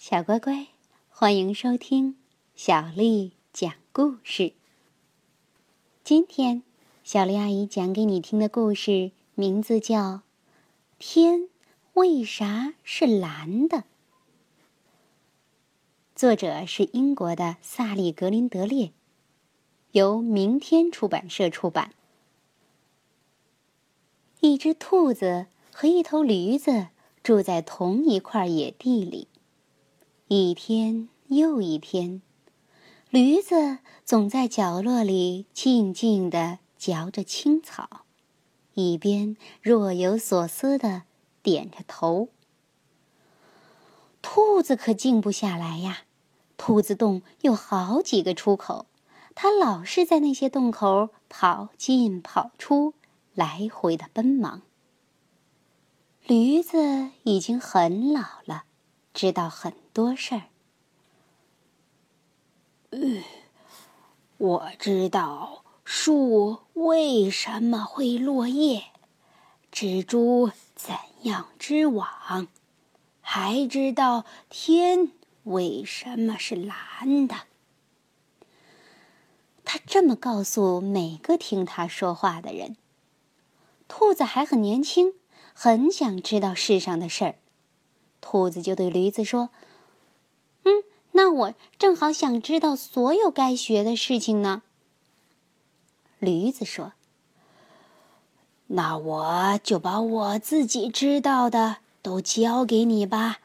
小乖乖，欢迎收听小丽讲故事。今天，小丽阿姨讲给你听的故事名字叫《天为啥是蓝的》，作者是英国的萨利·格林德列，由明天出版社出版。一只兔子和一头驴子住在同一块野地里。一天又一天，驴子总在角落里静静地嚼着青草，一边若有所思地点着头。兔子可静不下来呀！兔子洞有好几个出口，它老是在那些洞口跑进跑出。来回的奔忙。驴子已经很老了，知道很多事儿。嗯，我知道树为什么会落叶，蜘蛛怎样织网，还知道天为什么是蓝的。他这么告诉每个听他说话的人。兔子还很年轻，很想知道世上的事儿。兔子就对驴子说：“，那我正好想知道所有该学的事情呢。”驴子说：“那我就把我自己知道的都教给你吧，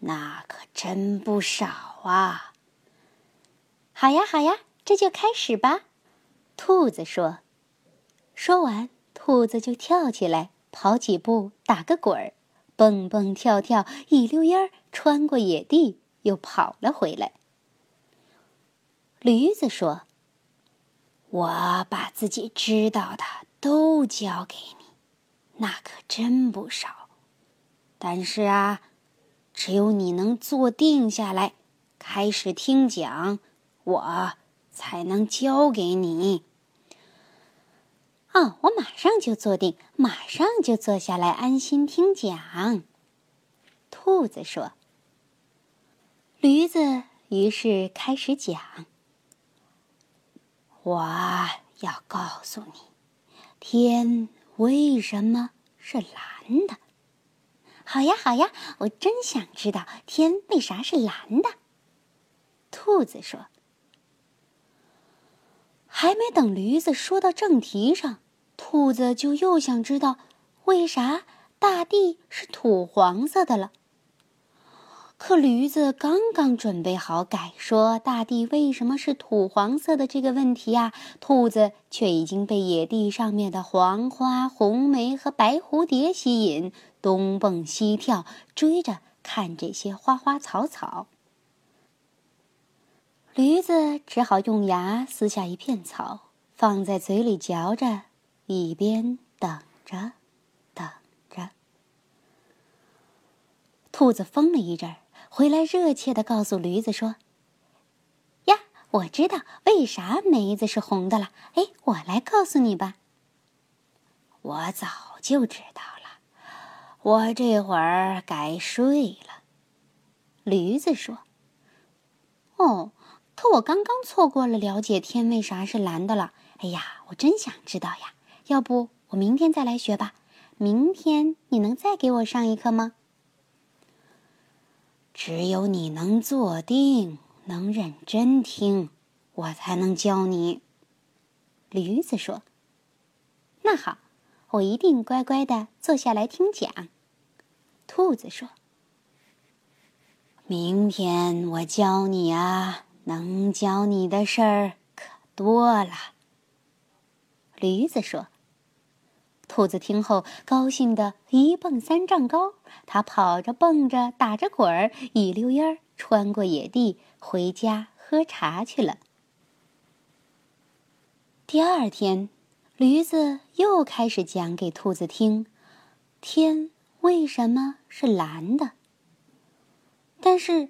那可真不少啊。”“好呀，好呀，这就开始吧。”兔子说。说完。兔子就跳起来，跑几步，打个滚儿，蹦蹦跳跳，一溜烟儿穿过野地，又跑了回来。驴子说：“我把自己知道的都教给你，那可真不少。但是啊，只有你能坐定下来，开始听讲，我才能教给你。”哦，我马上就坐定，马上就坐下来安心听讲。兔子说。驴子于是开始讲：“我要告诉你，天为什么是蓝的。”好呀，好呀，我真想知道天为啥是蓝的。兔子说。还没等驴子说到正题上，兔子就又想知道为啥大地是土黄色的了。可驴子刚刚准备好改说大地为什么是土黄色的这个问题呀，兔子却已经被野地上面的黄花、红梅和白蝴蝶吸引，东蹦西跳，追着看这些花花草草。驴子只好用牙撕下一片草，放在嘴里嚼着，一边等着，等着。兔子疯了一阵儿，回来热切的告诉驴子说：“呀，我知道为啥梅子是红的了。哎，我来告诉你吧。我早就知道了，我这会儿该睡了。”驴子说：“哦。”可我刚刚错过了了解天为啥是蓝的了。哎呀，我真想知道呀！要不我明天再来学吧？明天你能再给我上一课吗？只有你能坐定，能认真听，我才能教你。驴子说：“那好，我一定乖乖的坐下来听讲。”兔子说：“明天我教你啊。”能教你的事儿可多了。驴子说：“兔子听后高兴的一蹦三丈高，它跑着蹦着打着滚儿，一溜烟儿穿过野地，回家喝茶去了。”第二天，驴子又开始讲给兔子听：天为什么是蓝的？但是。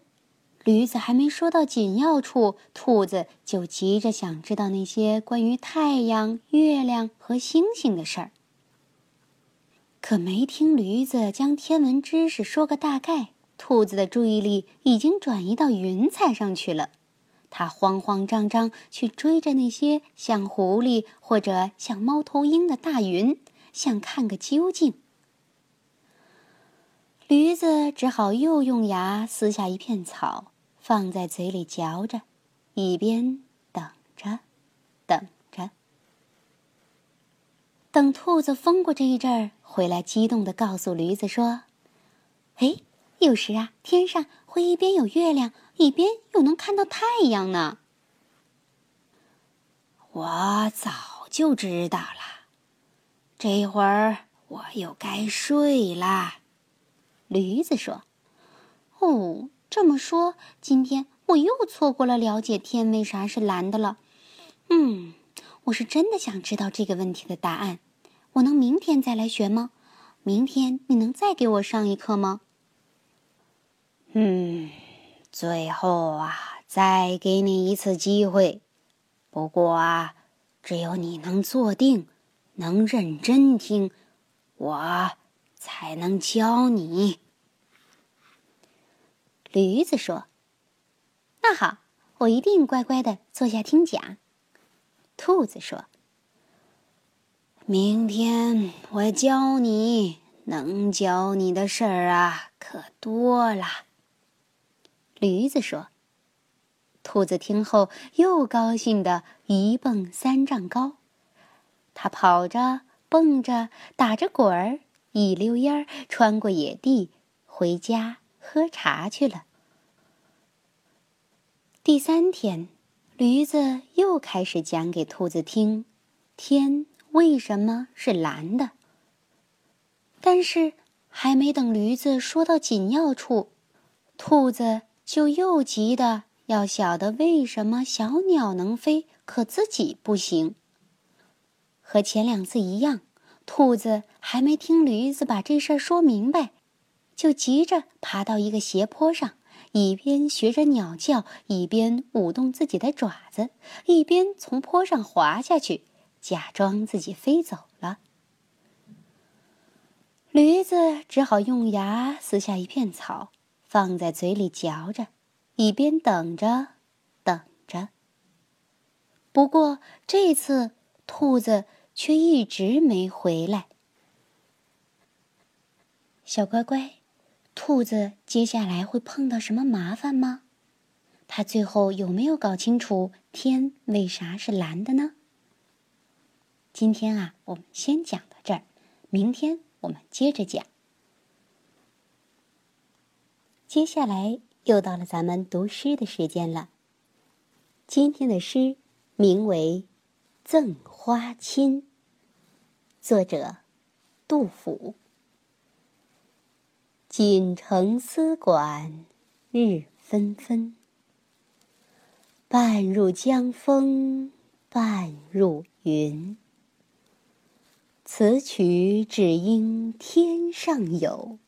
驴子还没说到紧要处，兔子就急着想知道那些关于太阳、月亮和星星的事儿。可没听驴子将天文知识说个大概，兔子的注意力已经转移到云彩上去了。它慌慌张张去追着那些像狐狸或者像猫头鹰的大云，想看个究竟。驴子只好又用牙撕下一片草，放在嘴里嚼着，一边等着，等。等兔子疯过这一阵儿，回来激动地告诉驴子说：“哎。”有时啊，天上会一边有月亮，一边又能看到太阳呢。我早就知道了，这会儿我又该睡啦。驴子说：“哦，这么说，今天我又错过了了解天为啥是蓝的了。嗯，我是真的想知道这个问题的答案。我能明天再来学吗？明天你能再给我上一课吗？”嗯，最后啊，再给你一次机会。不过啊，只有你能坐定，能认真听，我才能教你。驴子说：“那好，我一定乖乖的坐下听讲。”兔子说：“明天我教你，能教你的事儿啊，可多了。”驴子说：“兔子听后又高兴的一蹦三丈高，它跑着、蹦着、打着滚儿，一溜烟儿穿过野地，回家喝茶去了。”第三天，驴子又开始讲给兔子听：天为什么是蓝的？但是还没等驴子说到紧要处，兔子。就又急的要晓得为什么小鸟能飞，可自己不行。和前两次一样，兔子还没听驴子把这事儿说明白，就急着爬到一个斜坡上，一边学着鸟叫，一边舞动自己的爪子，一边从坡上滑下去，假装自己飞走了。驴子只好用牙撕下一片草。放在嘴里嚼着，一边等着，等着。不过这次兔子却一直没回来。小乖乖，兔子接下来会碰到什么麻烦吗？它最后有没有搞清楚天为啥是蓝的呢？今天啊，我们先讲到这儿，明天我们接着讲。接下来又到了咱们读诗的时间了。今天的诗名为《赠花卿》，作者杜甫。锦城丝管日纷纷，半入江风半入云。此曲只应天上有。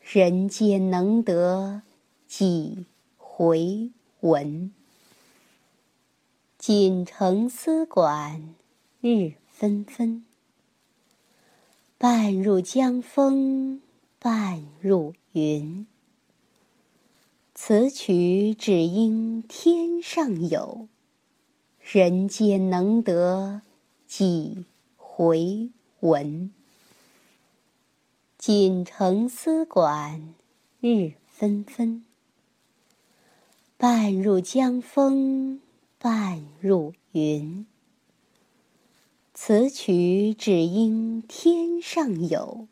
人间能得几回闻？锦城丝管日纷纷，半入江风半入云。此曲只应天上有，人间能得几回闻？锦城丝管日纷纷，半入江风半入云。此曲只应天上有，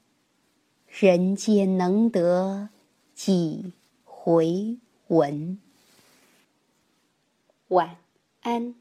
人间能得几回闻？晚安。